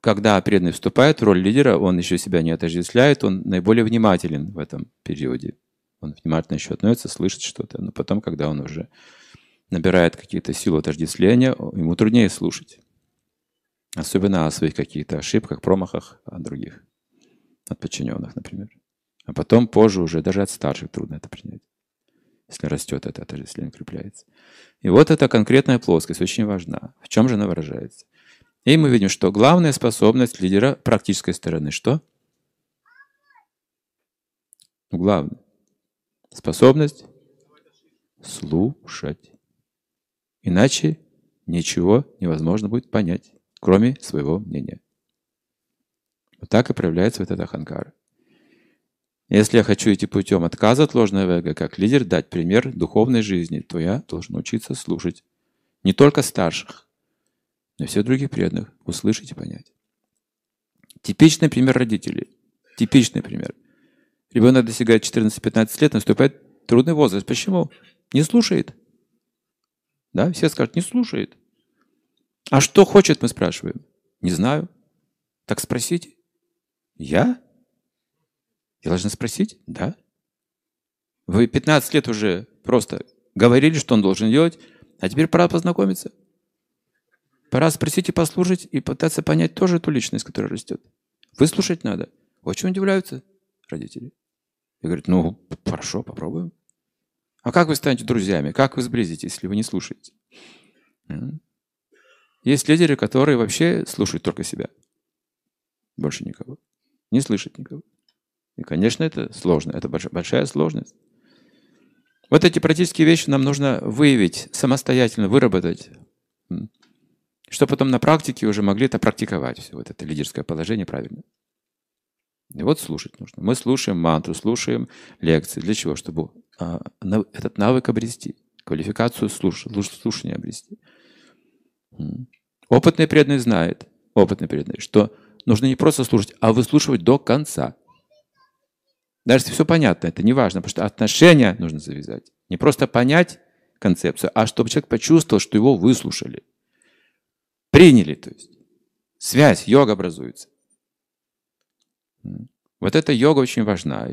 когда преданный вступает в роль лидера, он еще себя не отождествляет, он наиболее внимателен в этом периоде. Он внимательно еще относится, слышит что-то. Но потом, когда он уже набирает какие-то силы отождествления, ему труднее слушать. Особенно о своих каких-то ошибках, промахах, о других, от подчиненных, например. А потом, позже уже даже от старших трудно это принять. Если растет это отождествление, укрепляется. И вот эта конкретная плоскость очень важна. В чем же она выражается? И мы видим, что главная способность лидера практической стороны что? Главное. Способность слушать. Иначе ничего невозможно будет понять, кроме своего мнения. Вот так и проявляется вот эта ханкара. Если я хочу идти путем отказа от ложного эго, как лидер, дать пример духовной жизни, то я должен учиться слушать не только старших, но всех других преданных, услышать и понять. Типичный пример родителей. Типичный пример. Ребенок достигает 14-15 лет, наступает трудный возраст. Почему? Не слушает. Да, все скажут, не слушает. А что хочет, мы спрашиваем. Не знаю. Так спросите. Я? Я должна спросить? Да. Вы 15 лет уже просто говорили, что он должен делать, а теперь пора познакомиться. Пора спросить и послушать, и пытаться понять тоже ту личность, которая растет. Выслушать надо. Очень удивляются родители. И говорят, ну, хорошо, попробуем. А как вы станете друзьями? Как вы сблизитесь, если вы не слушаете? Есть лидеры, которые вообще слушают только себя. Больше никого. Не слышат никого. И, конечно, это сложно. Это большая сложность. Вот эти практические вещи нам нужно выявить, самостоятельно выработать, чтобы потом на практике уже могли это практиковать, все вот это лидерское положение правильно. И вот слушать нужно. Мы слушаем мантру, слушаем лекции. Для чего? Чтобы а, этот навык обрести, квалификацию слуш, слушания обрести. Опытный преданный знает, опытный преданный, что нужно не просто слушать, а выслушивать до конца. Даже если все понятно, это не важно, потому что отношения нужно завязать. Не просто понять концепцию, а чтобы человек почувствовал, что его выслушали. Приняли, то есть. Связь, йога образуется. Вот эта йога очень важна.